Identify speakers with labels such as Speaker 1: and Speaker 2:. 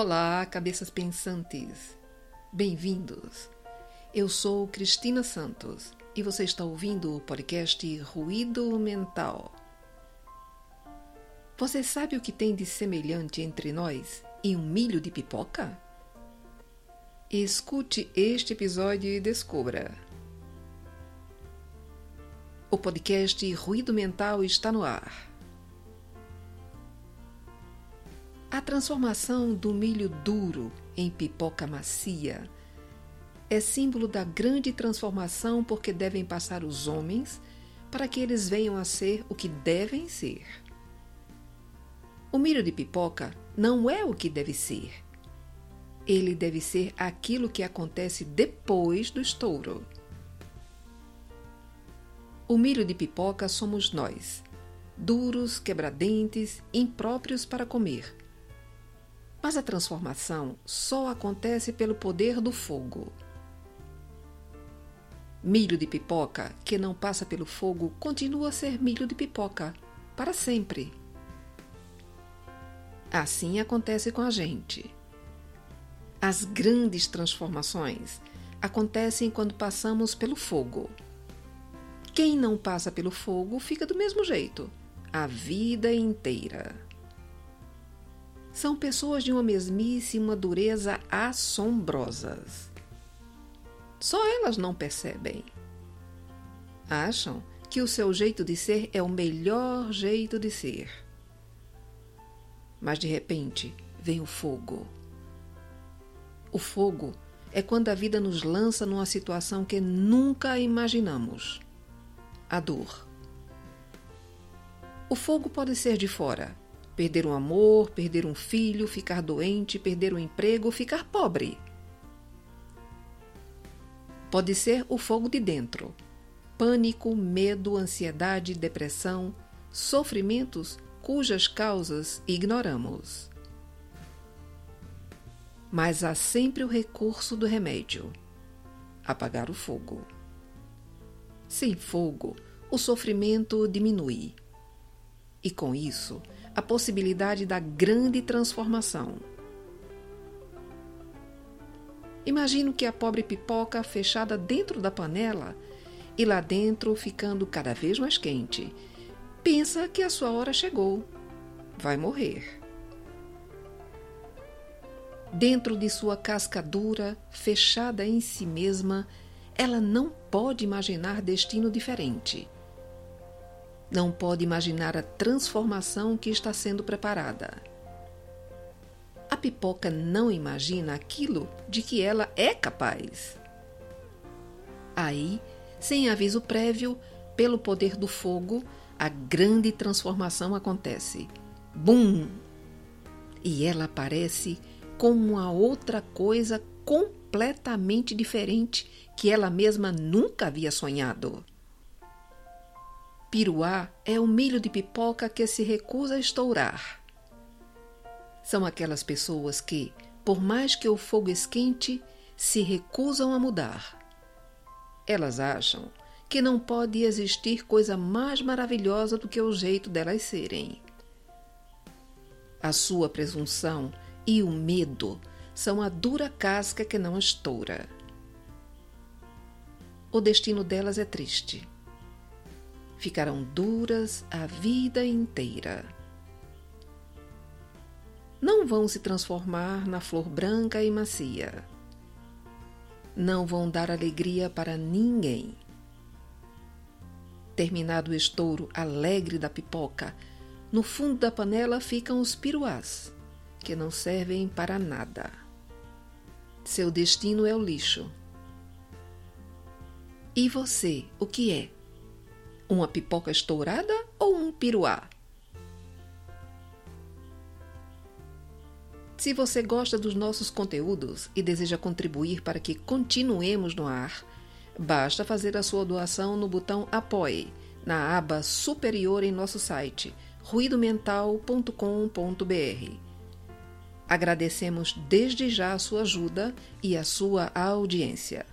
Speaker 1: Olá, cabeças pensantes. Bem-vindos. Eu sou Cristina Santos e você está ouvindo o podcast Ruído Mental. Você sabe o que tem de semelhante entre nós e um milho de pipoca? Escute este episódio e descubra. O podcast Ruído Mental está no ar. A transformação do milho duro em pipoca macia é símbolo da grande transformação porque devem passar os homens para que eles venham a ser o que devem ser. O milho de pipoca não é o que deve ser. Ele deve ser aquilo que acontece depois do estouro. O milho de pipoca somos nós, duros, quebradentes, impróprios para comer mas a transformação só acontece pelo poder do fogo. Milho de pipoca que não passa pelo fogo continua a ser milho de pipoca para sempre. Assim acontece com a gente. As grandes transformações acontecem quando passamos pelo fogo. Quem não passa pelo fogo fica do mesmo jeito, a vida inteira são pessoas de uma mesmice e uma dureza assombrosas. Só elas não percebem. Acham que o seu jeito de ser é o melhor jeito de ser. Mas de repente vem o fogo. O fogo é quando a vida nos lança numa situação que nunca imaginamos a dor. O fogo pode ser de fora Perder um amor, perder um filho, ficar doente, perder um emprego, ficar pobre. Pode ser o fogo de dentro. Pânico, medo, ansiedade, depressão, sofrimentos cujas causas ignoramos. Mas há sempre o recurso do remédio: apagar o fogo. Sem fogo, o sofrimento diminui. E com isso, a possibilidade da grande transformação. Imagino que a pobre pipoca fechada dentro da panela e lá dentro ficando cada vez mais quente, pensa que a sua hora chegou. Vai morrer. Dentro de sua casca dura, fechada em si mesma, ela não pode imaginar destino diferente não pode imaginar a transformação que está sendo preparada. A pipoca não imagina aquilo de que ela é capaz. Aí, sem aviso prévio, pelo poder do fogo, a grande transformação acontece. Bum! E ela aparece como uma outra coisa completamente diferente que ela mesma nunca havia sonhado. Piruá é o milho de pipoca que se recusa a estourar. São aquelas pessoas que, por mais que o fogo esquente, se recusam a mudar. Elas acham que não pode existir coisa mais maravilhosa do que o jeito delas serem. A sua presunção e o medo são a dura casca que não estoura. O destino delas é triste ficarão duras a vida inteira. Não vão se transformar na flor branca e macia. Não vão dar alegria para ninguém. Terminado o estouro alegre da pipoca, no fundo da panela ficam os piruás, que não servem para nada. Seu destino é o lixo. E você, o que é? Uma pipoca estourada ou um piruá? Se você gosta dos nossos conteúdos e deseja contribuir para que continuemos no ar, basta fazer a sua doação no botão Apoie, na aba superior em nosso site ruidomental.com.br. Agradecemos desde já a sua ajuda e a sua audiência.